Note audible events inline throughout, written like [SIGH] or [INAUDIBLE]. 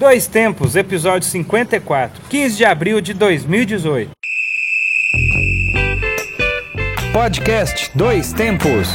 Dois Tempos, episódio 54, 15 de abril de 2018. Podcast Dois Tempos.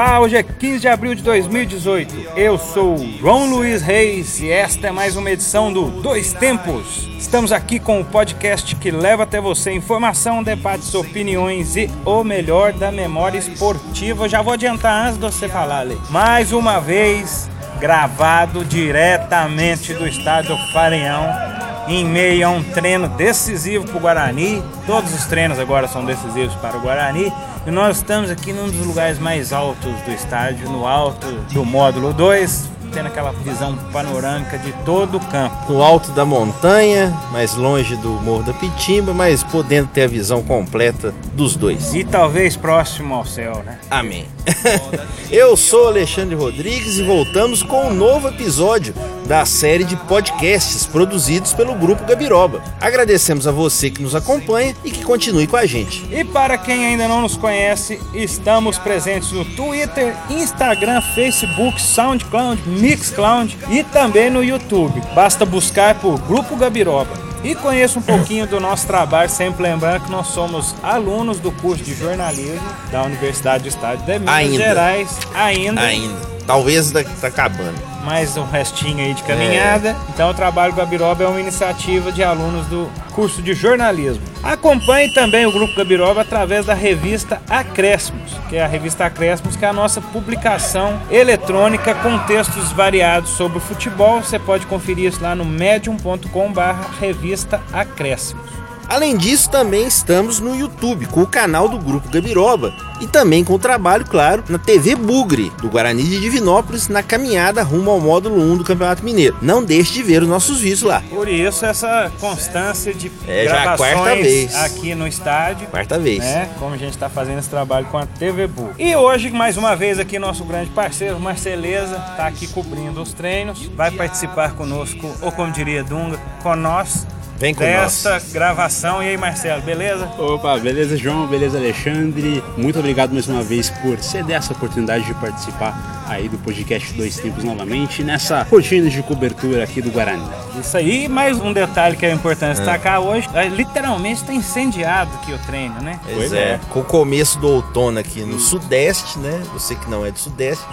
Olá, hoje é 15 de abril de 2018. Eu sou João Luiz Reis e esta é mais uma edição do Dois Tempos. Estamos aqui com o podcast que leva até você informação, debates, opiniões e o melhor da memória esportiva. Eu já vou adiantar antes de você falar, Lê. Mais uma vez, gravado diretamente do estádio Farenhão, em meio a um treino decisivo para o Guarani. Todos os treinos agora são decisivos para o Guarani. E nós estamos aqui num dos lugares mais altos do estádio, no alto do módulo 2, tendo aquela visão panorâmica de todo o campo. No alto da montanha, mais longe do Morro da Pitimba, mas podendo ter a visão completa dos dois. E talvez próximo ao céu, né? Amém. [LAUGHS] Eu sou Alexandre Rodrigues e voltamos com um novo episódio da série de podcasts produzidos pelo Grupo Gabiroba. Agradecemos a você que nos acompanha e que continue com a gente. E para quem ainda não nos conhece, estamos presentes no Twitter, Instagram, Facebook, SoundCloud, Mixcloud e também no YouTube. Basta buscar por Grupo Gabiroba. E conheça um pouquinho do nosso trabalho, sempre lembrando que nós somos alunos do curso de jornalismo da Universidade do Estado de Minas Ainda. Gerais. Ainda. Ainda. Talvez tá, tá acabando. Mais um restinho aí de caminhada. Então o Trabalho Gabiroba é uma iniciativa de alunos do curso de jornalismo. Acompanhe também o Grupo Gabiroba através da revista Acréscimos, que é a revista Acréscimos, que é a nossa publicação eletrônica com textos variados sobre o futebol. Você pode conferir isso lá no medium.com/barra revista Acréscimos. Além disso, também estamos no YouTube com o canal do Grupo Gabiroba e também com o trabalho, claro, na TV Bugre, do Guarani de Divinópolis, na caminhada rumo ao módulo 1 do Campeonato Mineiro. Não deixe de ver os nossos vídeos lá. Por isso essa constância de É já a gravações quarta vez. aqui no estádio. Quarta vez. né? Como a gente está fazendo esse trabalho com a TV Bu. E hoje, mais uma vez, aqui nosso grande parceiro, Marceleza, está aqui cobrindo os treinos, vai participar conosco, ou como diria Dunga, com nós. Vem com desta gravação. E aí, Marcelo, beleza? Opa, beleza João, beleza Alexandre. Muito obrigado mais uma vez por ceder essa oportunidade de participar aí do podcast Dois Tempos novamente, nessa rotina de cobertura aqui do Guarani. Isso aí, e mais um detalhe que é importante destacar hoje, é, literalmente está incendiado aqui o treino, né? Pois Pois é. é. Com o começo do outono aqui no Sudeste, né? Você que não é do Sudeste,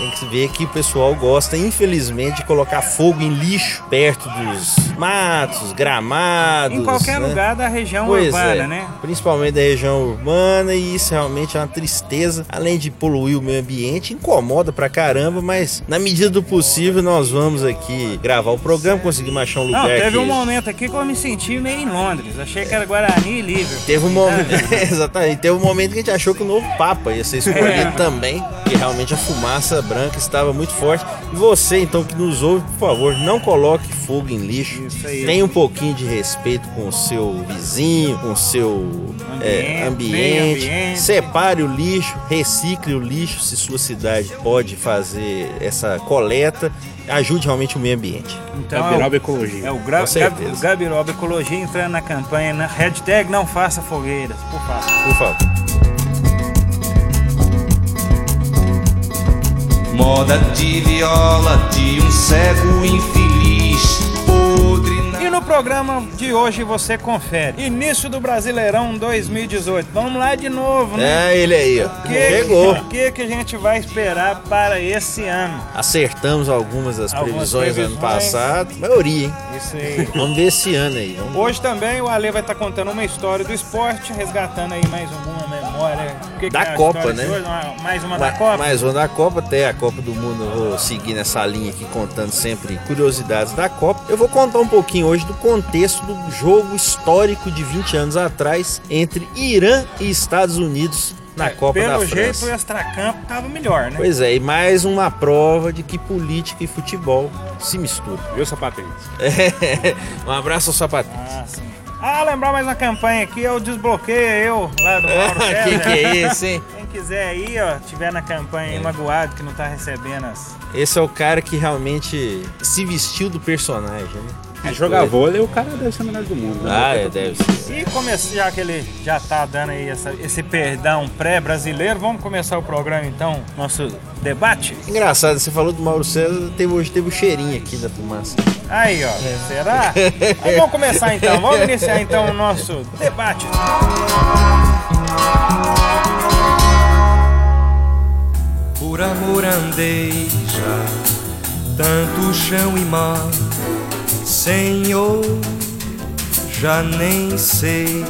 tem que ver que o pessoal gosta, infelizmente, de colocar fogo em lixo perto dos matos, gramados. Em qualquer né? lugar da região Pois urbana, é, né? principalmente da região urbana, e isso realmente é uma tristeza. Além de poluir o meio ambiente, incomoda pra caramba, mas na medida do possível nós vamos aqui gravar o programa, conseguimos achar um lugar Não, teve que... um momento aqui que eu me senti meio em Londres. Achei que era Guarani e Liverpool. Teve um momento, [LAUGHS] exatamente, teve um momento que a gente achou que o novo Papa ia ser escolhido É. também, que realmente a fumaça branca estava muito forte. E você, então, que nos ouve, por favor, não coloque fogo em lixo. Tenha um pouquinho de respeito com o seu vizinho, com o seu é, Ambiente, ambiente. meio ambiente. Separe o lixo, recicle o lixo, se sua cidade pode fazer essa coleta. Ajude realmente o meio ambiente. Então, Gabiroba é Ecologia. o, é o, gra, Gabiroba Ecologia entrando na campanha, na hashtag não faça fogueiras, por favor. Por favor. Moda de viola de um cego infeliz, podre na E no programa de hoje você confere. Início do Brasileirão 2018. Vamos lá de novo, né? É ele aí, ó. Que- Chegou. O que, que a gente vai esperar para esse ano? Acertamos algumas das Algumas previsões do ano passado. Maioria, hein? Isso aí. Vamos ver esse ano aí. Vamos... Hoje também o Ale vai estar contando uma história do esporte, resgatando aí mais alguma memória. Que que Da é a Copa, né? Uma- Mais uma Ma- da Copa? Mais uma da Copa, até a Copa do Mundo. Eu vou seguir nessa linha aqui, contando sempre curiosidades da Copa. Eu vou contar um pouquinho hoje do contexto do jogo histórico de 20 anos atrás entre Irã e Estados Unidos na É, Copa Pelo da jeito, França. o extracampo tava melhor, né? Pois é, e mais uma prova de que política e futebol se misturam. Viu, sapatênis? [LAUGHS] um abraço ao sapatinho. Ah, sim. Ah, lembrar mais uma campanha aqui, eu desbloqueio eu lá do Mauro [LAUGHS] que que é esse, hein? Tem quiser aí, ó, tiver na campanha aí magoado que não tá recebendo as. Esse é o cara que realmente se vestiu do personagem, né? É, jogar vôlei, o cara deve ser o melhor do mundo. né? Ah, é, deve ser. E já que ele já tá dando aí essa- esse perdão pré-brasileiro, vamos começar o programa então, nosso debate? Engraçado, você falou do Mauro César, teve, hoje teve o cheirinho aqui da fumaça. Aí, ó, será? Aí vamos começar então, vamos iniciar então o nosso debate. Por amor andei já tanto chão e mar, Senhor, já nem sei.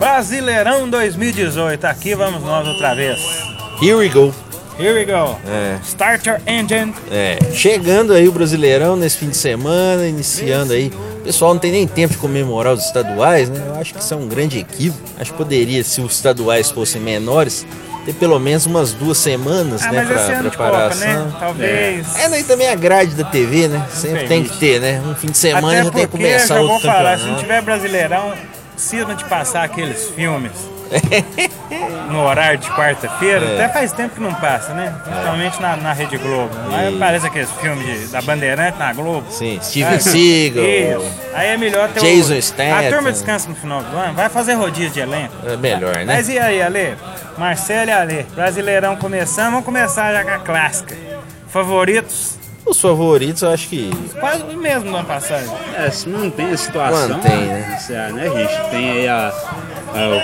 Brasileirão 2018, aqui vamos nós outra vez. Here we go. Here we go. É. Start your engine. É, chegando aí o Brasileirão nesse fim de semana, iniciando aí. O pessoal não tem nem tempo de comemorar os estaduais, né? Eu acho que isso é um grande equívoco. Acho que poderia, se os estaduais fossem menores, ter pelo menos umas duas semanas, Ah, né, mas pra de Copa, preparação. né? Talvez. É, e também a grade da TV, né? Sempre tem que ter, né? Um fim de semana Até já tem que começar outro falar, campeonato. se não tiver Brasileirão, cisma de passar aqueles filmes [LAUGHS] no horário de quarta-feira. É. Até faz tempo que não passa, né? Principalmente na, na Rede Globo. Aí E- parece aqueles filmes de- da Bandeirante na Globo. Sim, Steven Ah, Seagal. Isso. Aí é melhor ter Jason o... Statham. A turma descansa no final do ano, vai fazer rodízio de elenco. É melhor, né? Mas e aí, Ale? Marcelo e Ale, Brasileirão começando, vamos começar já com a clássica. Favoritos, Os favoritos, eu acho que. quase o mesmo do ano passado. É, se mantém a situação. Mantém, né? Isso é, né, gente? Tem aí a-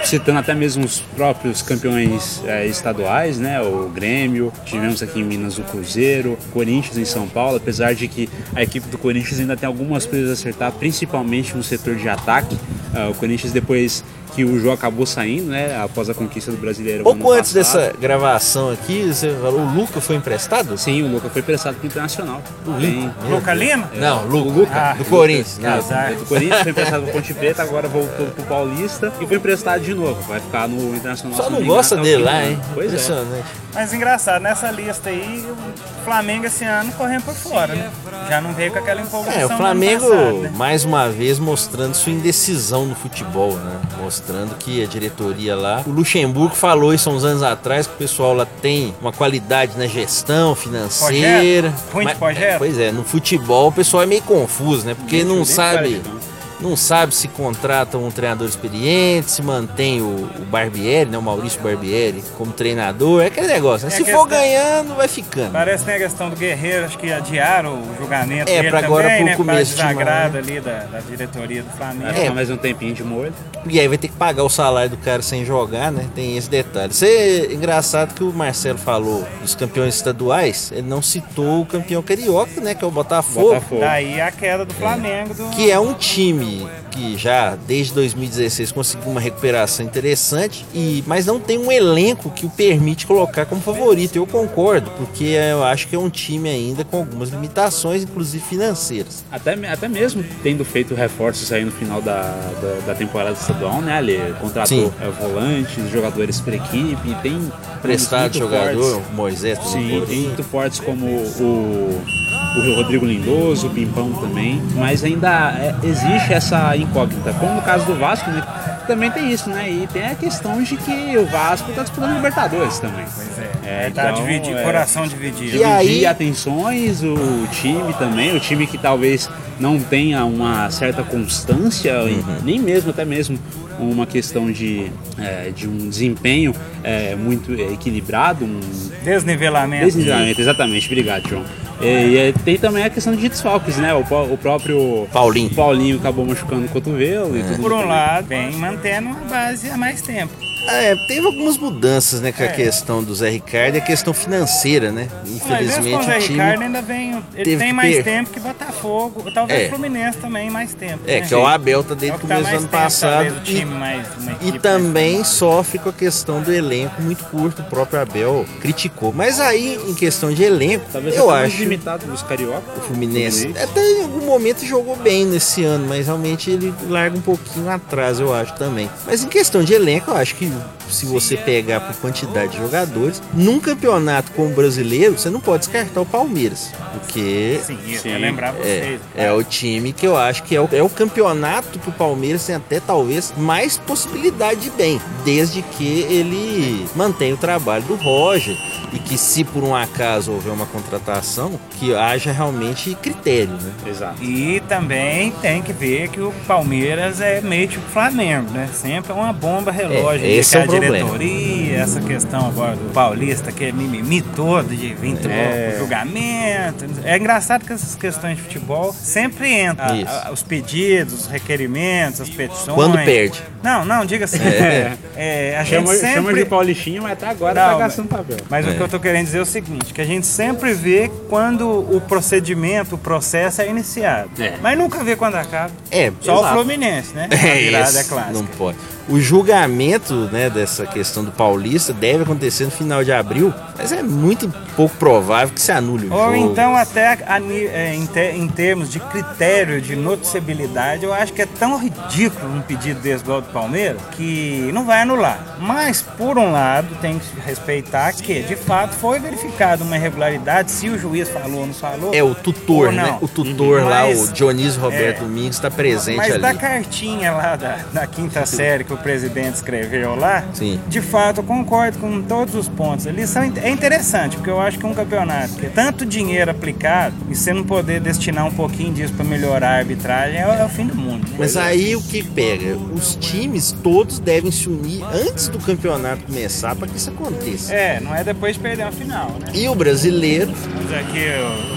citando até mesmo os próprios campeões é, estaduais, né? O Grêmio, tivemos aqui em Minas o Cruzeiro, Corinthians em São Paulo, apesar de que a equipe do Corinthians ainda tem algumas coisas a acertar, principalmente no setor de ataque. Ah, o Corinthians depois que o jogo acabou saindo, né? Após a conquista do Brasileiro. Pouco antes passado. dessa gravação aqui, você falou, o Luca foi emprestado? Sim, o Luca foi prestado para o Internacional. Tem- Luca Lima? Não, Lu- Luca. Ah, do Corinthians. Não, Azar. Do Corinthians foi emprestado pro Ponte Preta, agora voltou pro Paulista e foi emprestado de novo. Vai ficar no Internacional. Só não gosta o dele lá, hein? Pois é. Impressionante. Mas engraçado, nessa lista aí, o Flamengo esse ano correndo por fora, né? Já não veio com aquela empolgação. É, o Flamengo, passado, né? mais uma vez, mostrando sua indecisão no futebol, né? Mostrando que a diretoria lá. O Luxemburgo falou isso há uns anos atrás, que o pessoal lá tem uma qualidade na gestão financeira. Projeto? Ruim de Mas- projeto? é, Pois é, no futebol o pessoal é meio confuso, né? Porque não sabe. Não. Sabe se contrata um treinador experiente, se mantém o, o Barbieri, né? O Maurício Barbieri como treinador. É aquele negócio, né? É Se questão- for ganhando, vai ficando. Parece que tem a questão do Guerreiro, acho que adiaram o julgamento É, dele pra também, agora, pro né? começo de maio. desagrado ali da, da diretoria do Flamengo. É. mais um tempinho de molho. E aí vai ter que pagar o salário do cara sem jogar, né? Tem esse detalhe. Isso é engraçado que o Marcelo falou dos campeões estaduais, ele não citou o campeão carioca, né? Que é o Botafogo. Botafogo. Daí a queda do Flamengo. Do... Que é um time Yeah. Que já desde 2016 conseguiu uma recuperação interessante, e mas não tem um elenco que o permite colocar como favorito. Eu concordo, porque eu acho que é um time ainda com algumas limitações, inclusive financeiras. Até, até mesmo tendo feito reforços aí no final da, da, da temporada estadual, né, Ali? Contratou é, volantes, jogadores para equipe, tem Prestado jogador, fortes. Moisés, Sim, tem muito fortes como o, o Rodrigo Lindoso, o Pimpão também, mas ainda é, existe essa incógnita, como no caso do Vasco, né? Também tem isso, né? E tem a questão de que o Vasco tá disputando Libertadores também. Pois é, É, tá então, dividido, é. coração dividido. E aí- Dividir atenções, o time também, o time que talvez não tenha uma certa constância, Uhum. nem mesmo, até mesmo uma questão de, é, de um desempenho é, muito equilibrado, um Desnivelamento. desnivelamento, exatamente, obrigado, João. E, e, é, tem também a questão de desfalques, né? O, o próprio Paulinho. Paulinho acabou machucando o cotovelo e tudo Por um lado, vem mantendo a base há mais tempo. É, teve algumas mudanças, né, com a É. questão do Zé Ricardo e a questão financeira, né? Mas mesmo com o Infelizmente Zé o time. Ricardo ainda vem. Ele teve tem mais per- tempo que Botafogo. Talvez É. o Fluminense também mais tempo. É, né? que é o Abel tá É desde o tá começo do mais ano tempo, passado. talvez, o e- mais, E também mais- sofre com a questão do elenco muito curto, o próprio Abel criticou. Mas aí, em questão de elenco, Talvez eu acho limitado dos carioca. o Fluminense até em algum momento jogou bem nesse ano, mas realmente ele larga um pouquinho atrás, eu acho também. Mas em questão de elenco, eu acho que se você pegar por quantidade de jogadores. Num campeonato como o brasileiro, você não pode descartar o Palmeiras. Porque Sim, Sim. lembrar vocês. é, é o time que eu acho que é o, é o campeonato que o Palmeiras tem até talvez mais possibilidade de bem, desde que ele mantenha o trabalho do Roger e que se por um acaso houver uma contratação, que haja realmente critério, né? Exato. E também tem que ver que o Palmeiras é meio tipo Flamengo, né? Sempre é uma bomba relógio. É, esse é a o problema. diretoria, essa questão agora do Paulista, que é mimimi todo, de vir É. é. julgamento. É engraçado que essas questões de futebol sempre entram. Isso. A- a- os pedidos, os requerimentos, as petições. Quando perde. Não, não, diga assim. É, a gente Chama, sempre... chama de Paulistinho, mas até agora Não, tá gastando papel. Mas o que eu tô querendo dizer é o seguinte, que a gente sempre vê quando o procedimento, o processo é iniciado. É. Mas nunca vê quando acaba. É, Só exato. o Fluminense, né? [LAUGHS] A É, virada esse é clássica. não pode. O julgamento né, dessa questão do Paulista deve acontecer no final de abril, mas é muito pouco provável que se anule o Ou jogo. então até a é, em, te- em termos de critério de noticiabilidade, eu acho que é tão ridículo um pedido desse igual do Palmeiras que não vai anular. Mas, por um lado, tem que respeitar que, de fato, foi verificada uma irregularidade, se o juiz falou ou não falou. É o tutor, Ou né? O tutor lá, Mas- o Dionísio Roberto é. Domingos, está presente Mas ali. da cartinha lá da, da quinta série que o presidente escreveu lá, Sim. de fato eu concordo com todos os pontos. Ali são, é interessante, porque eu acho que um campeonato que é tanto dinheiro aplicado e você não poder destinar um pouquinho disso para melhorar a arbitragem é, o- é o fim do mundo. né? Mas aí o que pega? Os times todos devem se unir antes do campeonato começar para que isso aconteça. É, não é depois de perder a final, né? E o brasileiro, Vamos aqui,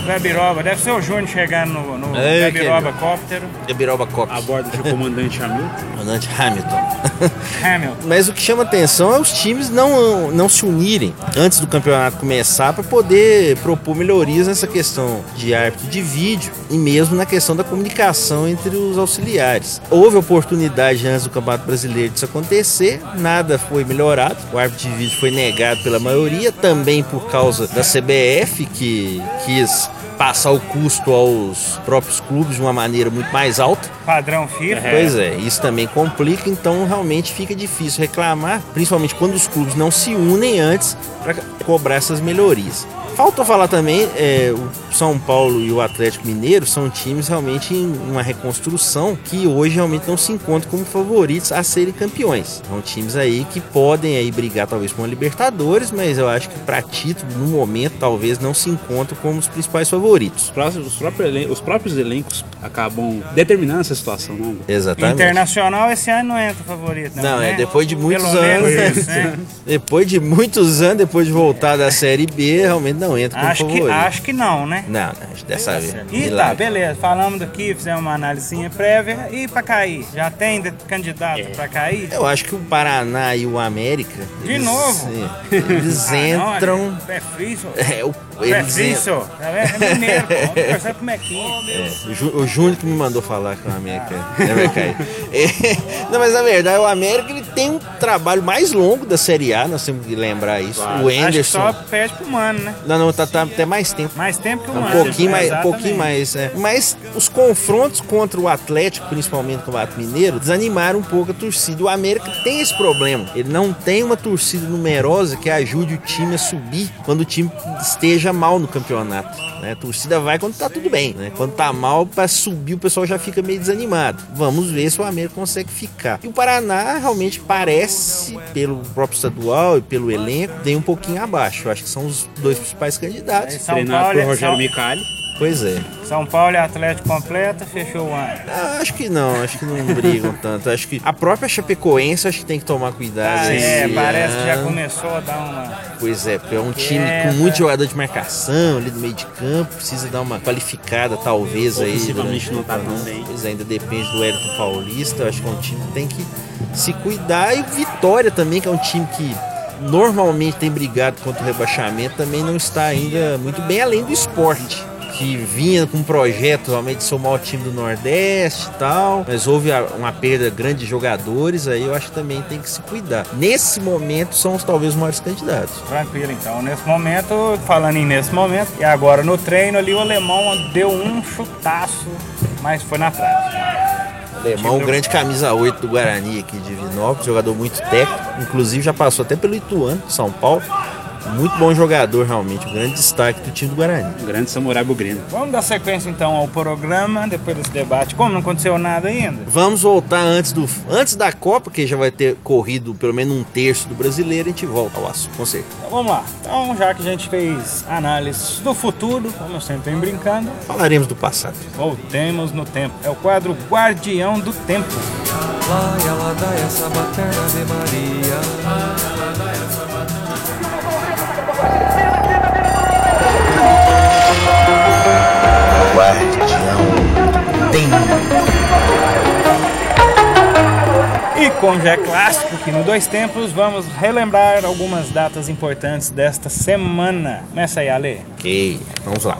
o Gabiroba, deve ser o Júnior chegando no, no É, Gabiroba Cóptero. Gabiroba Cop, A bordo do comandante Hamilton. comandante Hamilton. [LAUGHS] Hamilton. Mas o que chama atenção é os times não, não se unirem antes do campeonato começar para poder propor melhorias nessa questão de árbitro de vídeo e mesmo na questão da comunicação entre os auxiliares. Houve oportunidade antes do Campeonato Brasileiro disso acontecer, nada foi melhorado. O árbitro de vídeo foi negado pela maioria, também por causa da CBF que quis passar o custo aos próprios clubes de uma maneira muito mais alta. Padrão FIFA. Pois é, isso também complica, então realmente fica difícil reclamar, principalmente quando os clubes não se unem antes para cobrar essas melhorias. Falta falar também, é, o São Paulo e o Atlético Mineiro são times realmente em uma reconstrução que hoje realmente não se encontram como favoritos a serem campeões. São times aí que podem aí brigar talvez com a Libertadores, mas eu acho que para título, no momento, talvez não se encontram como os principais favoritos. Os próprios, os próprios elen- os próprios elencos acabam determinando essa situação, né? André? Exatamente. Internacional esse ano não entra favorito, não. Não, né? é depois de muitos Pelo anos. menos isso, né? [LAUGHS] Depois de muitos anos, depois de voltar da Série B, realmente não entra como Acho que, favorito. acho que não, né? Não, não, dessa vez. E tá, beleza. Falamos daqui, fizemos uma analisinha prévia. E pra cair? Já tem candidato É. pra cair? Eu acho que o Paraná e o América. De eles- novo? é, Eles [LAUGHS] Ah, não, entram. É frio. [LAUGHS] É, o, É entram. senhor. É mineiro, pô. Vamos conversar com o Mequinho. É, o, Ju- o Júnior que me mandou falar que o América né, vai cair. É, [LAUGHS] não, mas na verdade, o América ele tem um trabalho mais longo da Série A, nós temos que lembrar isso. O Acho que Anderson. só perde pro Mano, né? Não, não, tá, tá até mais tempo. Mais tempo que o Um Mano. pouquinho mais, um pouquinho mais, é. Mas os confrontos contra o Atlético, principalmente com o Atlético Mineiro, desanimaram um pouco a torcida. O América tem esse problema. Ele não tem uma torcida numerosa que ajude o time a subir quando o time esteja mal no campeonato. né? A torcida vai quando tá tudo bem, né? Quando tá mal, para subir, o pessoal já fica meio desanimado. Vamos ver se o América consegue ficar. E o Paraná realmente parece, pelo próprio estadual e pelo elenco, tem um pouquinho abaixo. Eu acho que são os dois principais candidatos. São Treinado Paulo, por é- Rogério São, Micali. Pois é. São Paulo é Atlético completa, fechou o ano. Ah, acho que não, acho que não brigam tanto. Acho que a própria Chapecoense acho que tem que tomar cuidado. Ah, é, parece que já ano. começou a dar uma. Pois é, porque é um time É, com muito jogador de marcação ali no meio de campo, precisa dar uma qualificada talvez aí. Durante não tá campeonato. tão bem. Pois é, ainda depende do Wellington Paulista, eu acho que é um time que tem que se cuidar. E o Vitória também, que é um time que normalmente tem brigado contra o rebaixamento, também não está ainda muito bem, além do esporte. Que vinha com um projeto realmente de ser o time do Nordeste e tal, mas houve uma perda grande de jogadores, aí eu acho que também tem que se cuidar. Nesse momento são os, talvez os maiores candidatos. Tranquilo, então. Nesse momento, falando em nesse momento, e agora no treino ali, o alemão deu um chutaço, mas foi na trave. Alemão, um grande camisa 8 do Guarani aqui de Vinópolis, jogador muito técnico, inclusive já passou até pelo Ituano, São Paulo. Muito bom jogador, realmente. Um grande destaque do time do Guarani. Um grande samurai bugrino. Vamos dar sequência então ao programa, depois desse debate. Como não aconteceu nada ainda? Vamos voltar antes, do, antes da Copa, que já vai ter corrido pelo menos um terço do brasileiro, a gente volta ao assunto, com certeza. Então vamos lá. Então, já que a gente fez análises do futuro, como eu sempre venho brincando, falaremos do passado. Voltemos no tempo. É o quadro Guardião do Tempo. Lá, ela dá essa baterna de Maria. Guardião tem. E como já é clássico que no Dois Tempos, vamos relembrar algumas datas importantes desta semana. Começa aí, Ale. Ok, vamos lá.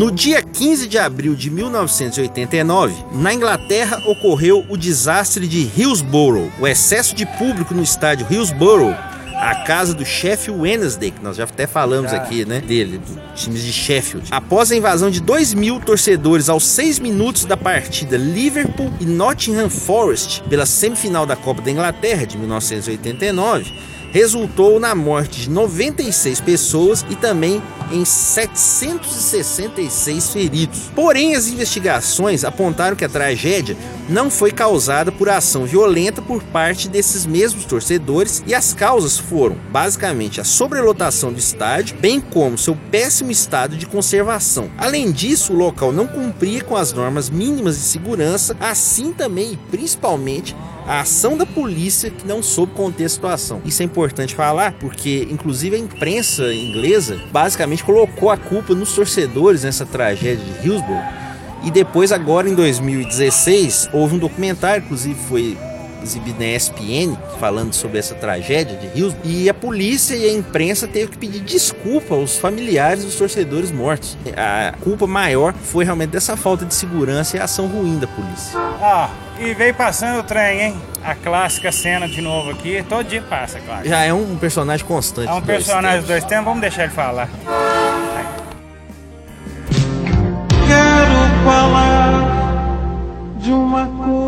No dia 15 de abril de 1989, na Inglaterra ocorreu o desastre de Hillsborough. O excesso de público no estádio Hillsborough a casa do Sheffield Wednesday, que nós já até falamos aqui, né, dele, do times de Sheffield. Após a invasão de 2 mil torcedores aos 6 minutos da partida Liverpool e Nottingham Forest pela semifinal da Copa da Inglaterra de 1989, resultou na morte de 96 pessoas e também em 766 feridos. Porém, as investigações apontaram que a tragédia não foi causada por ação violenta por parte desses mesmos torcedores e as causas foram, basicamente, a sobrelotação do estádio, bem como seu péssimo estado de conservação. Além disso, o local não cumpria com as normas mínimas de segurança, assim também e principalmente a ação da polícia que não soube conter a situação. Isso é importante falar porque, inclusive, a imprensa inglesa basicamente colocou a culpa nos torcedores nessa tragédia de Hillsborough. E depois, agora em 2016, houve um documentário, inclusive foi exibido na ESPN, falando sobre essa tragédia de Hillsborough, e a polícia e a imprensa teve que pedir desculpa aos familiares dos torcedores mortos. A culpa maior foi realmente dessa falta de segurança e a ação ruim da polícia. Ah, e veio passando o trem, hein? A clássica cena de novo aqui, todo dia passa, claro. Já é um personagem constante. É um personagem dos dois tempos, vamos deixar ele falar. Quero falar de uma coisa.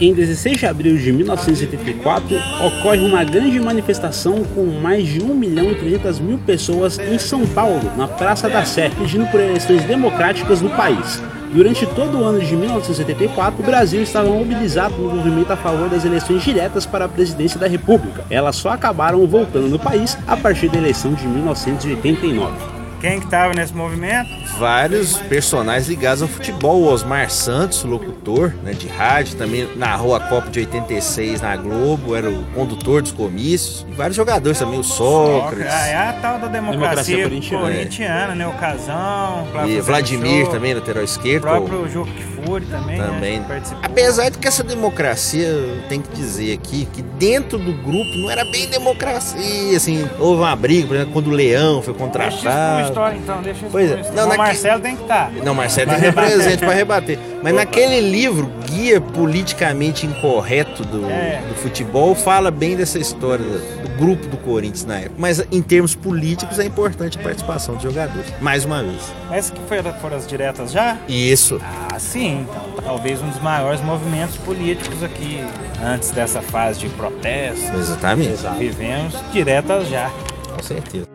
Em 16 de abril de 1974, ocorre uma grande manifestação com mais de 1 milhão e 300 mil pessoas em São Paulo, na Praça da Sé, pedindo por eleições democráticas no país. Durante todo o ano de 1974, o Brasil estava mobilizado no movimento a favor das eleições diretas para a presidência da República. Elas só acabaram voltando no país a partir da eleição de 1989. Quem que estava nesse movimento? Vários personagens ligados ao futebol. O Osmar Santos, locutor né, de rádio, também narrou a Copa de 86 na Globo, era o condutor dos comícios. E vários jogadores também, o Sócrates. Ah, é a tal da democracia, democracia corintiana, corintiana né? O Casão, E Vladimir também, lateral esquerdo. O próprio Juco Kfouri também. Também. Né, Apesar de que essa democracia, tem que dizer aqui, que dentro do grupo não era bem democracia, assim, houve uma briga, por exemplo, quando o Leão foi contratado história, então, deixa pois é. Não, naque... Marcelo tem que estar. Tá. Não, Marcelo tem que estar presente para rebater. Mas naquele livro, Guia Politicamente Incorreto do, é. do Futebol, fala bem dessa história do, do, grupo do Corinthians na época. Mas em termos políticos é importante a participação dos jogadores. Mais uma vez. Mas que foi, foram as diretas já? Isso. Ah, sim. Então, talvez um dos maiores movimentos políticos aqui, antes dessa fase de protesto. Exatamente. Vivemos diretas já. Com certeza.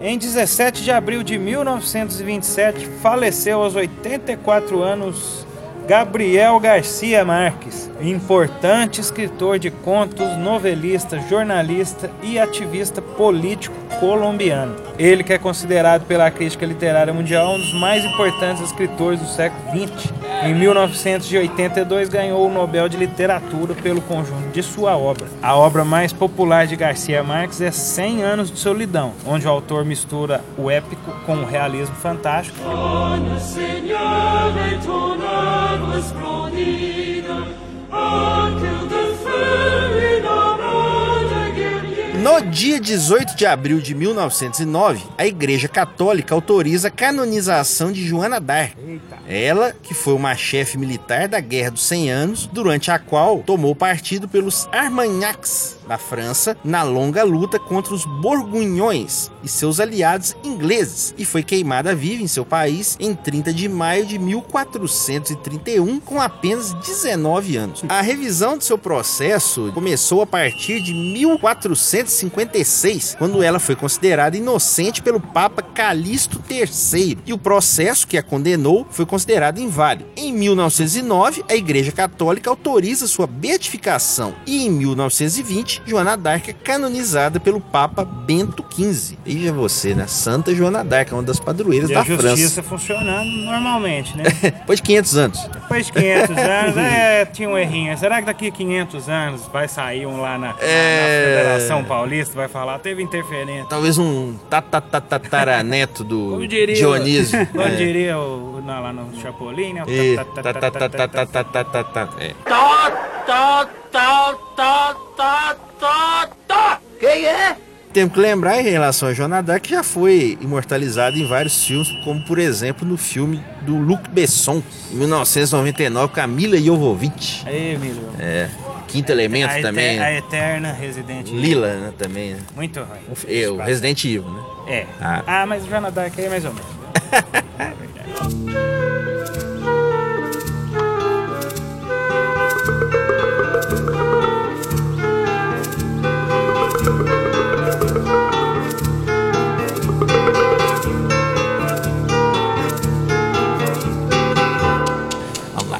Em 17 de abril de 1927, faleceu aos 84 anos Gabriel Garcia Marques, importante escritor de contos, novelista, jornalista e ativista político colombiano. Ele que é considerado pela crítica literária mundial um dos mais importantes escritores do século XX. Em 1982 ganhou o Nobel de Literatura pelo conjunto de sua obra. A obra mais popular de Garcia Marques é 100 anos de solidão, onde o autor mistura o épico com o realismo fantástico. No dia 18 de abril de 1909, a Igreja Católica autoriza a canonização de Joana d'Arc. Ela, que foi uma chefe militar da Guerra dos 100 Anos, durante a qual tomou partido pelos Armagnacs da França na longa luta contra os Borgonhões e seus aliados ingleses e foi queimada viva em seu país em 30 de maio de 1431 com apenas 19 anos. A revisão de seu processo começou a partir de 1456, quando ela foi considerada inocente pelo Papa Calixto III e o processo que a condenou foi considerado inválido. Em 1909, a Igreja Católica autoriza sua beatificação e em 1920 Joana d'Arc é canonizada pelo Papa Bento XV. Veja você, né? Santa Joana d'Arc, uma das padroeiras E da a França. justiça funcionando normalmente, né? [LAUGHS] Depois de 500 anos. Depois de 500 [LAUGHS] anos, é, tinha um errinho. Será que daqui a 500 anos vai sair um lá na, na- É. na Federação Paulista, paulista vai falar, teve interferência. Talvez um tatatataraneto [LAUGHS] do Dionísio. Como diria o, [LAUGHS] é. lá no Chapolin, né? Tá. Quem é? Temos que lembrar em relação a Joana Dark que já foi imortalizada em vários filmes, como por exemplo no filme do Luc Besson, em 1999, Camila Jovovich. Aí, Emílio. É. Quinto Elemento a, também. né? a eterna Resident Evil. Lila, né, também. né? Muito ruim. É, o Resident Evil, né? É. Ah. Ah, mas Dark aí é mais ou menos. É [LAUGHS] verdade.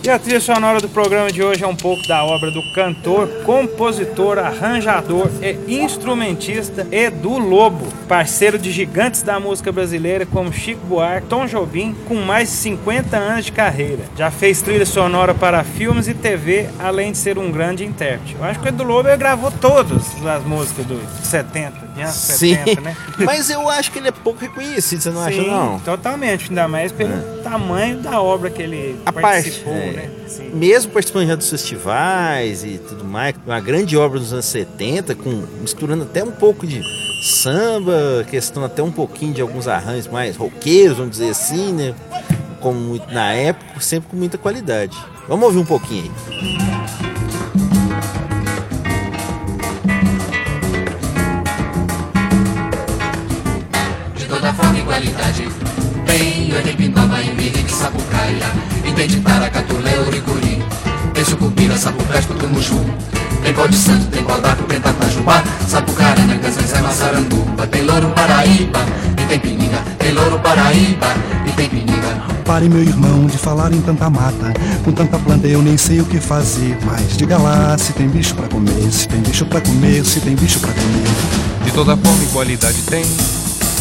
E a trilha sonora do programa de hoje é um pouco da obra do cantor, compositor, arranjador e instrumentista Edu Lobo, parceiro de gigantes da música brasileira como Chico Buarque, Tom Jobim, com mais de 50 anos de carreira. Já fez trilha sonora para filmes e TV, além de ser um grande intérprete. Eu acho que o Edu Lobo gravou todas as músicas dos 70, de anos Sim. 70, né? [LAUGHS] Mas eu acho que ele é pouco reconhecido, você não acha, Sim, não? totalmente, ainda mais pelo tamanho da obra que ele A parte, participou, é. né? Sim. Mesmo participando já dos festivais e tudo mais, uma grande obra dos anos 70, com, misturando até um pouco de samba, questão até um pouquinho de alguns arranjos mais roqueiros, vamos dizer assim, né? Como muito na época, sempre com muita qualidade. Vamos ouvir um pouquinho aí. de toda forma e qualidade. Tem o Pindoba, Embique, Sapucaia, Entende Taracatu, Leuricuri, tem Sucupira, Sapupesco, Tumuju. Tem pó de santo, tem Codaco, tem Tatajubá, Sapucarana, Canzenzé, Massaranduba. Tem Louro Paraíba, e tem Pininga. Tem Louro Paraíba, e tem Pininga. Pare, meu irmão, de falar em tanta mata. Com tanta planta eu nem sei o que fazer. Mas diga lá se tem bicho pra comer, se tem bicho pra comer, se tem bicho pra comer. De toda forma e qualidade tem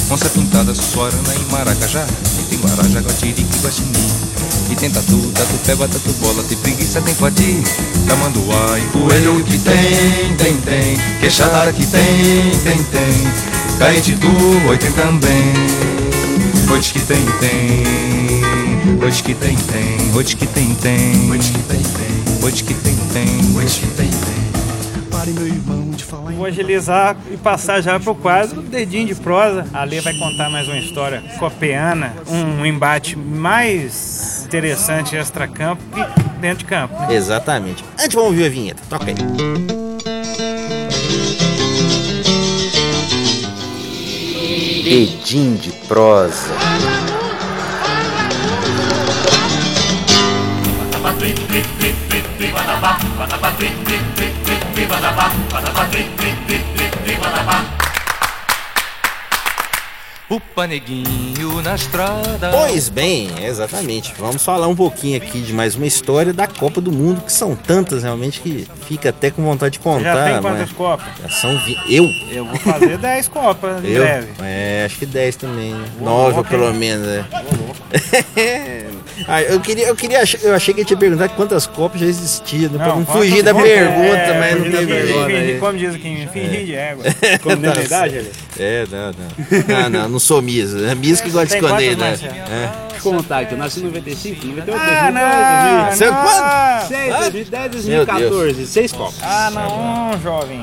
Onça pintada, suarana e maracajá E tem guarajá, guatirica e guaxinim E tem tatu, tatu peba, tatu bola. Tem preguiça, tem pati, tamanduá E coelho que tem, tem, tem. Queixada que tem, tem, tem. Caetitu, oi tem também. Noite que tem, tem Noite que tem, tem. Noite que tem, tem. Noite que tem, tem. Noite que tem, tem. Noite que tem, tem Vou agilizar e passar já pro quadro Dedinho de Prosa. A Lê vai contar mais uma história copeana, um embate mais interessante extra-campo que dentro de campo. né? Exatamente. Antes vamos ouvir a vinheta. Toca aí. Edim de prosa. Upa neguinho na estrada Pois bem, exatamente. Vamos falar um pouquinho aqui de mais uma história da Copa do Mundo, que são tantas realmente que fica até com vontade de Já contar. tem mas quantas copas? já são vi... Eu? Eu vou fazer [LAUGHS] 10 copas em Eu? breve. É, acho que 10 também. né? Ô, 9 louco, pelo menos, é. [LAUGHS] ah, eu queria, eu queria, eu achei que eu tinha perguntado quantas copas já existiam, né? pra não quantas fugir da pergunta, é, mas não teve fingir- né? Como diz aqui, fingir de égua. [LAUGHS] Contabilidade, ali? É, não, não. Não, não, não sou Misa. É Misa que gosta de esconder, né? É. Deixa eu contar aqui, eu nasci em 95, 98, Ah, 2002, Você é não! quanto? 2006, 2010, Meu 2014, seis copos. Ah, não, jovem.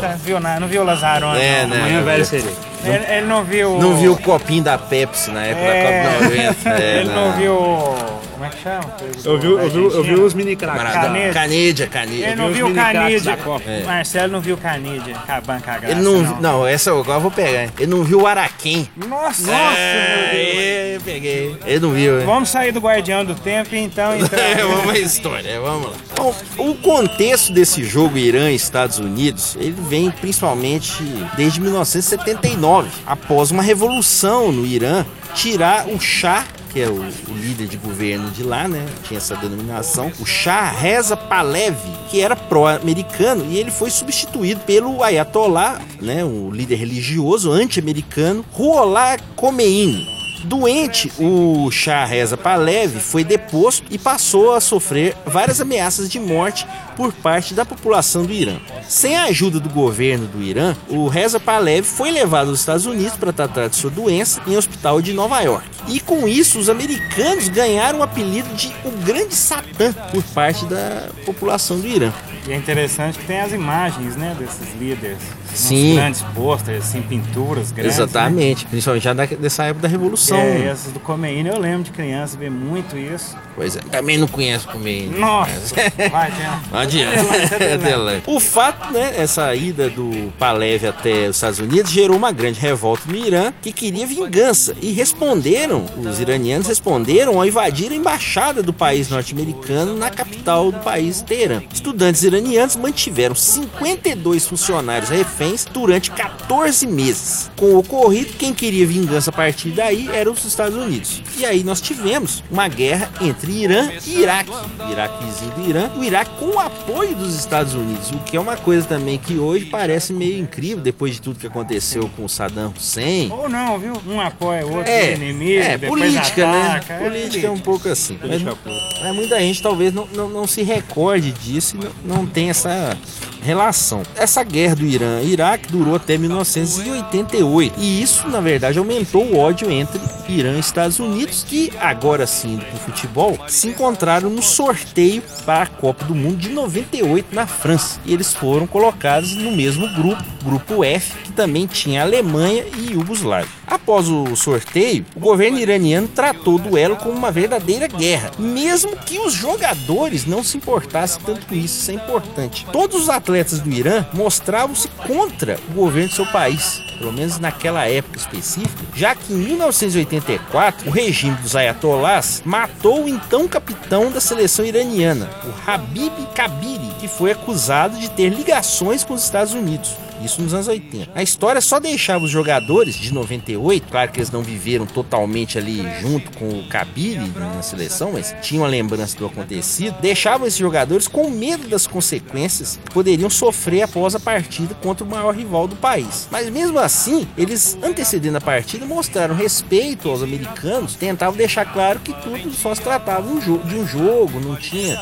Tá, viu, não viu o Lazarone? É, não. né? Amanhã velho seria. Ele, ele não viu. Não viu o copinho da Pepsi na época É. da Copa 90. [LAUGHS] É, ele não viu. Como é que chama? Eu vi, eu vi, eu vi os mini craques. Canede. Canídia, Canídia. Ele não viu o Canidia. É. Marcelo não viu o Canidia. Acabando com a graça. Ele não, não, essa eu agora eu vou pegar. hein? Ele não viu o Araquém. Nossa, Nossa, é, eu peguei. Ele não viu, hein? Vamos sair do Guardião do Tempo então. então É, [LAUGHS] vamos à história, vamos lá. Bom, o contexto desse jogo Irã e Estados Unidos, ele vem principalmente desde 1979, após uma revolução no Irã, tirar o Shah que é o, o líder de governo de lá, né? Tinha essa denominação. O Shah Reza Pahlavi, que era pró-americano, e ele foi substituído pelo Ayatollah, né? O líder religioso anti-americano, Ruhollah Khomeini. Doente, o Shah Reza Pahlavi foi deposto e passou a sofrer várias ameaças de morte por parte da população do Irã. Sem a ajuda do governo do Irã, o Reza Pahlavi foi levado aos Estados Unidos para tratar de sua doença em um hospital de Nova York. E com isso, os americanos ganharam o apelido de o Grande Satã por parte da população do Irã. E é interessante que tem as imagens, né, desses líderes. Sim. grandes pôsteres, assim, pinturas grandes. né? Exatamente, principalmente já da- dessa época da Revolução. É, essas do Khomeini, eu lembro de criança ver muito isso. Pois é, também não conheço comer. Nossa, [LAUGHS] vai, Jean. Não adianta. [LAUGHS] O fato, né, essa ida do Pahlavi até os Estados Unidos gerou uma grande revolta no Irã que queria vingança e responderam, os iranianos responderam ao invadir a embaixada do país norte-americano na capital do país, Teherã. Estudantes iranianos mantiveram 52 funcionários reféns durante 14 meses. Com o ocorrido, quem queria vingança a partir daí eram os Estados Unidos. E aí nós tivemos uma guerra entre Irã e Iraque. O Iraque vizinho do Irã, o Iraque com o apoio dos Estados Unidos, o que é uma coisa também que hoje parece meio incrível depois de tudo que aconteceu com o Saddam Hussein. Ou não, viu? Um apoia o outro, É, é, inimigo, é política, ataca. né? Política é um pouco assim. Mas, mas muita gente talvez não, não, não se recorde disso e não, não tem essa relação. Essa guerra do Irã e Iraque durou até 1988 e isso, na verdade, aumentou o ódio entre Irã e Estados Unidos, que agora sim, pro futebol, se encontraram no sorteio para a Copa do Mundo de 98 na França. E eles foram colocados no mesmo grupo, grupo F, que também tinha Alemanha e Iugoslávia. Após o sorteio, o governo iraniano tratou o duelo como uma verdadeira guerra, mesmo que os jogadores não se importassem tanto com isso, isso é importante. Todos os atletas do Irã mostravam-se contra o governo de seu país, pelo menos naquela época específica, já que em 1984 o regime dos ayatollahs matou o então capitão da seleção iraniana, o Habib Kabiri, que foi acusado de ter ligações com os Estados Unidos. Isso nos anos 80. A história só deixava os jogadores de 98, claro que eles não viveram totalmente ali junto com o Kabiri na seleção, mas tinham a lembrança do acontecido, deixavam esses jogadores com medo das consequências que poderiam sofrer após a partida contra o maior rival do país. Mas mesmo assim, eles antecedendo a partida mostraram respeito aos americanos, tentavam deixar claro que tudo só se tratava de um jogo não tinha,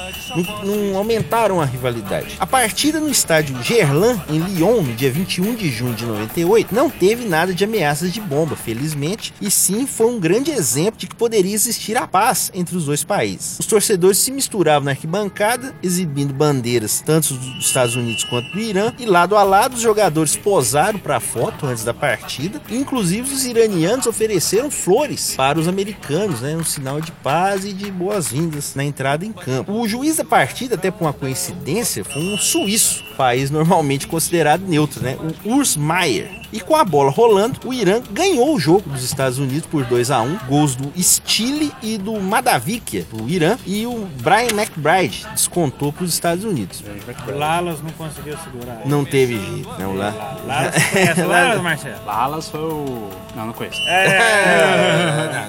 não, aumentaram a rivalidade. A partida no estádio Gerland em Lyon, no dia 21 de junho de 98, não teve nada de ameaças de bomba, felizmente, e sim foi um grande exemplo de que poderia existir a paz entre os dois países. Os torcedores se misturavam na arquibancada, exibindo bandeiras tanto dos Estados Unidos quanto do Irã, e lado a lado os jogadores posaram para foto antes da partida, inclusive os iranianos ofereceram flores para os americanos, né, um sinal de paz e de boas-vindas na entrada em campo. O juiz da partida, até por uma coincidência, foi um suíço, país normalmente considerado neutro, né? O Urs Maier. E com a bola rolando, o Irã ganhou o jogo dos Estados Unidos por 2 a 1 Gols do Stile e do Madavikia, do Irã. E o Brian McBride descontou para os Estados Unidos. O Lalas não conseguiu segurar. ele. Não teve jeito, né? O lá. Lalas, você conhece o Lalas, Marcelo? Lalas foi o. Não, não conheço. É,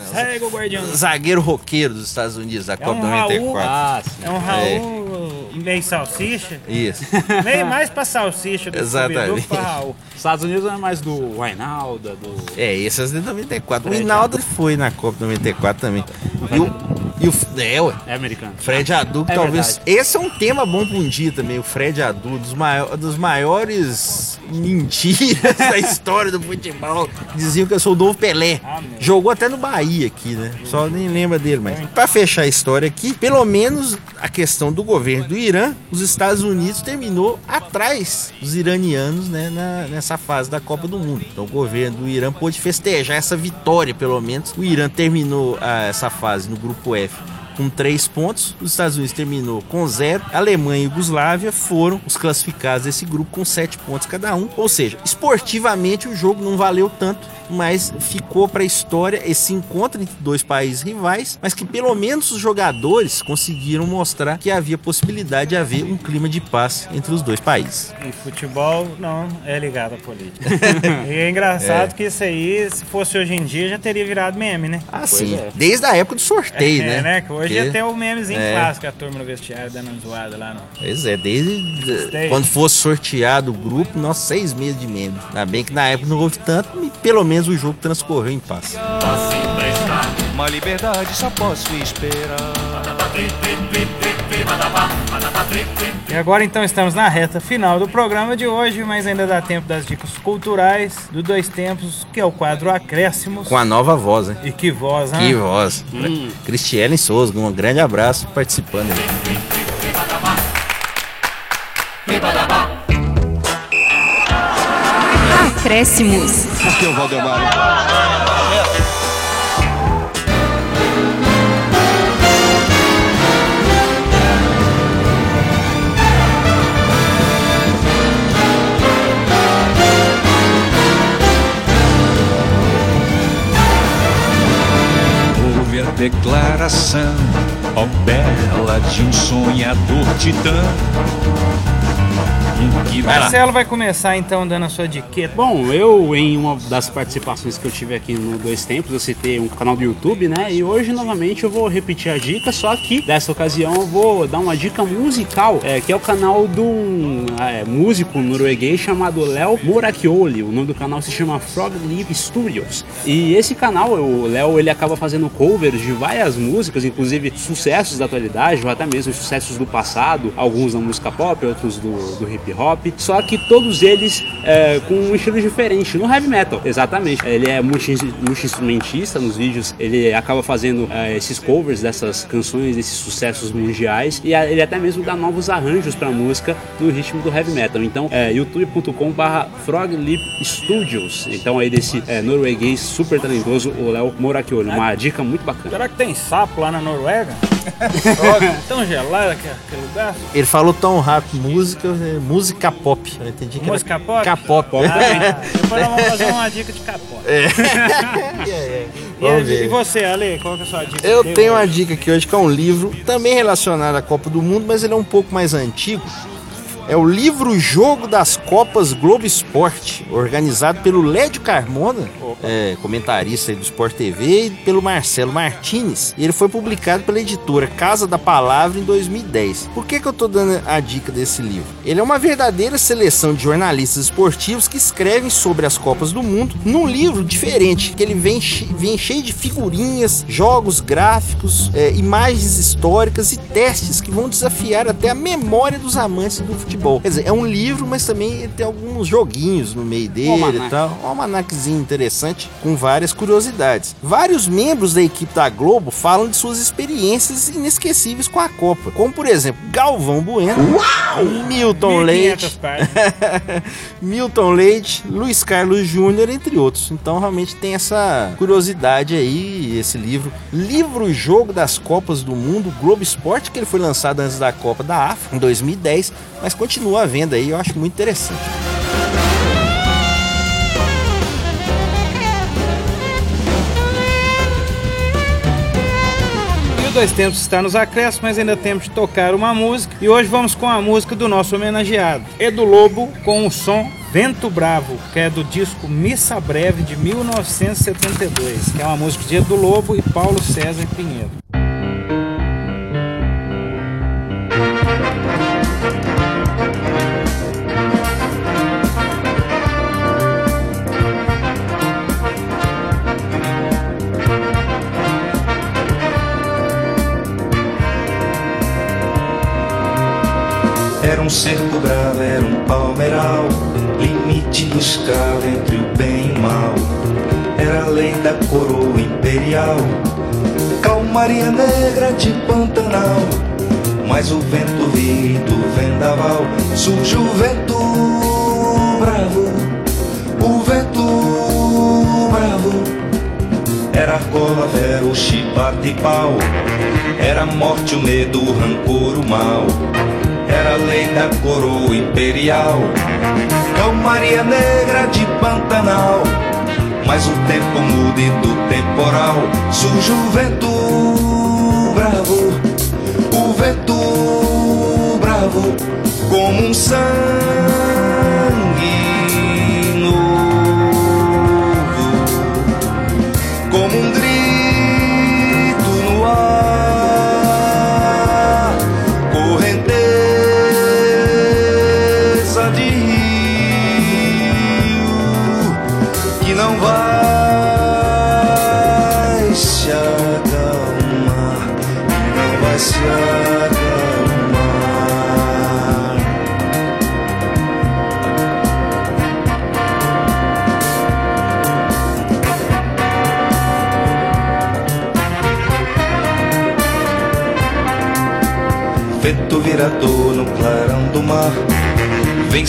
guardião. Zagueiro roqueiro dos Estados Unidos da É Copa um Raul. 94. Ah, sim. É um Raul meio salsicha. Isso. [LAUGHS] Meio mais pra salsicha do Exatamente. Que pra Raul. Estados Unidos é mais do Wainalda, do. É, esse é de 94. O Hinaldo foi na Copa 94 também. E o. E o é, ué. É americano. Fred Adu, É talvez. verdade. Esse é um tema bom pra um dia também. O Fred Adu, dos, maior, dos maiores mentiras da história do futebol. Diziam que eu sou o novo Pelé. Jogou até no Bahia aqui, né? Só nem lembra dele, mas. Pra fechar a história aqui, pelo menos a questão do governo do Irã, os Estados Unidos terminou atrás dos iranianos né, na- nessa fase da Copa do Mundo. Então o governo do Irã pôde festejar essa vitória, pelo menos. O Irã terminou ah, essa fase no grupo F life. Com três pontos, os Estados Unidos terminou com zero, a Alemanha e a Iugoslávia foram os classificados desse grupo com sete pontos cada um. Ou seja, esportivamente o jogo não valeu tanto, mas ficou para a história esse encontro entre dois países rivais, mas que pelo menos os jogadores conseguiram mostrar que havia possibilidade de haver um clima de paz entre os dois países. E futebol não é ligado à política. [LAUGHS] e é engraçado que isso aí, se fosse hoje em dia, já teria virado meme, né? Assim, é. desde a época do sorteio, é, né? né? Hoje Porque- ter o memezinho É. clássico, a turma no vestiário dando uma zoada lá, não. Pois é, desde Gostei. quando fosse sorteado o grupo, nós seis meses de membro. Ainda bem que na época não houve tanto, e pelo menos o jogo transcorreu em paz. Uma liberdade só posso esperar. E agora então estamos na reta final do programa de hoje, mas ainda dá tempo das dicas culturais do Dois Tempos, que é o quadro Acréscimos. Com a nova voz, né? E que voz, hein? Que voz. Cristiane Souza, um grande abraço participando aí. Acréscimos. Aqui é o Valdemar. Declaração, ó bela de um sonhador titã. Que Marcelo vai começar então dando a sua diqueta. Bom, eu em uma das participações que eu tive aqui no Dois Tempos, eu citei um canal do YouTube, né? E hoje novamente eu vou repetir a dica, só que dessa ocasião eu vou dar uma dica musical, é, que é o canal de um é, músico norueguês chamado Léo Morakioli. O nome do canal se chama Frog Leaf Studios. E esse canal, o Léo, ele acaba fazendo covers de várias músicas, inclusive sucessos da atualidade, ou até mesmo sucessos do passado, alguns da música pop, outros do, do hip hop, só que todos eles é, com um estilo diferente, no heavy metal, exatamente. Ele é multi- multi-instrumentista nos vídeos, ele acaba fazendo é, esses covers dessas canções, desses sucessos mundiais, e ele até mesmo dá novos arranjos pra música no ritmo do heavy metal. Então, é youtube.com/barra Froglip Studios. Então, aí desse é, norueguês super talentoso, o Léo Morakioli. Uma dica muito bacana. Será que tem sapo lá na Noruega? Tão gelado aquele lugar? Ele falou tão rápido, música, é, música pop. Eu entendi que Música era pop? K-pop. Ah, depois nós vamos fazer uma dica de. [LAUGHS] E, Vamos e você, Ale, qual que é a sua dica? Eu tenho uma hoje? dica aqui hoje que é um livro também relacionado à Copa do Mundo, mas ele é um pouco mais antigo. É o livro Jogo das Copas Globo Esporte, organizado pelo Lédio Carmona, é, comentarista do Sport TV, e pelo Marcelo Martinez. E ele foi publicado pela editora Casa da Palavra em 2010. Por que, que eu tô dando a dica desse livro? Ele é uma verdadeira seleção de jornalistas esportivos que escrevem sobre as Copas do Mundo num livro diferente, que ele vem, vem cheio de figurinhas, jogos gráficos, é, imagens históricas e testes que vão desafiar até a memória dos amantes do futebol. Quer dizer, é um livro, mas também tem alguns joguinhos no meio dele almanac. e tal. Um almanaquezinho interessante com várias curiosidades. Vários membros da equipe da Globo falam de suas experiências inesquecíveis com a Copa, como por exemplo Galvão Bueno, Milton 1500 Leite. [LAUGHS] Milton Leite, Luiz Carlos Júnior, entre outros. Então realmente tem essa curiosidade aí, esse livro. Livro Jogo das Copas do Mundo, Globo Esporte, que ele foi lançado antes da Copa da AFA, em 2010, mas continua à venda aí, eu acho muito interessante. Dois Tempos está nos acréscimos, mas ainda temos de tocar uma música. E hoje vamos com a música do nosso homenageado, Edu Lobo, com o som Vento Bravo, que é do disco Missa Breve de 1972, que é uma música de Edu Lobo e Paulo César Pinheiro. Escravo entre o bem e o mal. Era a lei da coroa imperial, calmaria negra de Pantanal. Mas o vento ri do vendaval, surge o vento bravo, o vento bravo. Era argola, vero, chibata e pau. Era a morte, o medo, o rancor, o mal. Era lei da coroa imperial. Calmaria negra de Pantanal. Mas o tempo muda e do temporal surge o vento bravo, o vento bravo, como um sangue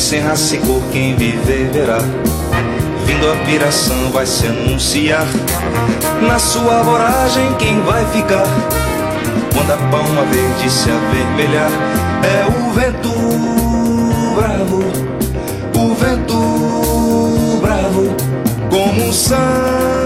sem cor, quem viver verá. Vindo a viração vai se anunciar. Na sua voragem quem vai ficar? Quando a palma verde se avermelhar É o vento bravo O vento bravo Como um sangue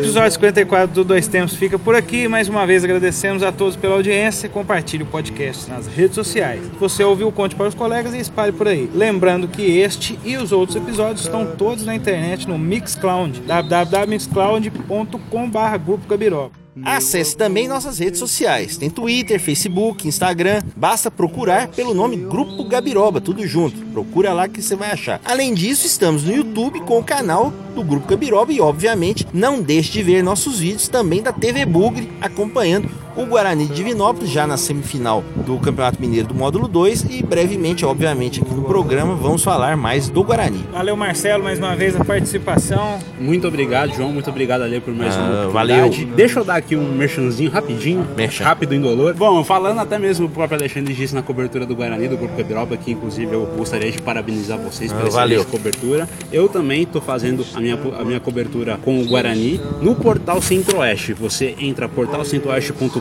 episódio 54 do Dois Tempos fica por aqui. Mais uma vez agradecemos a todos pela audiência. Compartilhe o podcast nas redes sociais. Você ouviu, conte para os colegas e espalhe por aí. Lembrando que este e os outros episódios estão todos na internet no Mixcloud, www.mixcloud.com.br Grupo Gabiroba. Acesse também nossas redes sociais. Tem Twitter, Facebook, Instagram. Basta procurar pelo nome Grupo Gabiroba, tudo junto. Procura lá que você vai achar. Além disso, estamos no YouTube com o canal do Grupo Gabiroba e, obviamente, não deixe de ver nossos vídeos também da TV Bugre, acompanhando o Guarani de Divinópolis, já na semifinal do Campeonato Mineiro do Módulo 2 e brevemente, obviamente, aqui no programa vamos falar mais do Guarani. Valeu, Marcelo, mais uma vez a participação. Muito obrigado, João. Muito obrigado, Ale, por mais Ah, uma valeu. oportunidade. Deixa eu dar aqui um merchanzinho rapidinho, Merchan. rápido indolor. Bom, falando até mesmo o próprio Alexandre disse na cobertura do Guarani, do Grupo Gabiroba, que inclusive eu gostaria de parabenizar vocês Ah, pela valeu. excelente cobertura. Eu também estou fazendo a minha, a minha cobertura com o Guarani no portal Centro-Oeste. Você entra portalcentroeste.com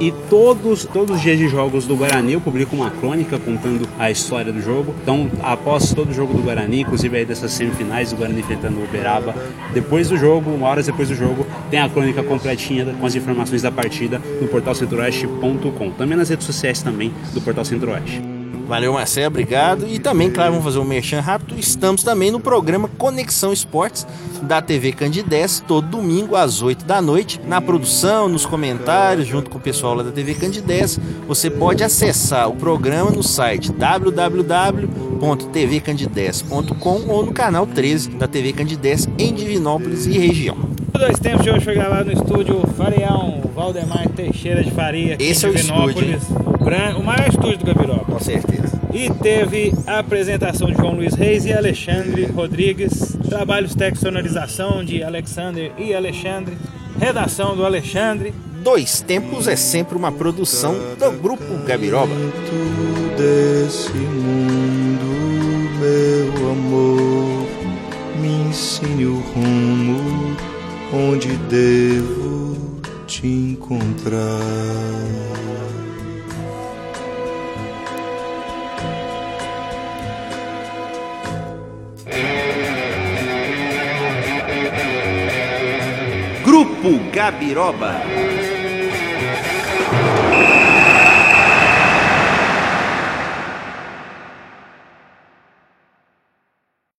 e todos, todos os dias de jogos do Guarani eu publico uma crônica contando a história do jogo. Então, após todo o jogo do Guarani, inclusive aí dessas semifinais do Guarani enfrentando o Uberaba, depois do jogo, uma hora depois do jogo, tem a crônica completinha com as informações da partida no portalcentroeste.com. Também nas redes sociais também do Portal Centro-Oeste. Valeu, Marcelo, obrigado. E também, claro, vamos fazer um merchan rápido. Estamos também no programa Conexão Esportes da TV Candidez, todo domingo às 8 da noite. Na produção, nos comentários, junto com o pessoal lá da TV Candidez. Você pode acessar o programa no site www.tvcandidez.com ou no canal 13 da TV Candidez em Divinópolis e região. Dois Tempos de hoje foi gravado no estúdio Farião Valdemar Teixeira de Faria. Esse em é o Divinópolis. o, gran- o maior estúdio do Gabiroba. Com certeza. E teve a apresentação de João Luiz Reis e Alexandre Rodrigues. Trabalhos técnicos de sonorização de Alexander e Alexandre. Redação do Alexandre. Dois Tempos é sempre uma produção do Grupo Gabiroba. desse mundo, meu amor, me ensine o rumo onde devo te encontrar. Grupo Gabiroba.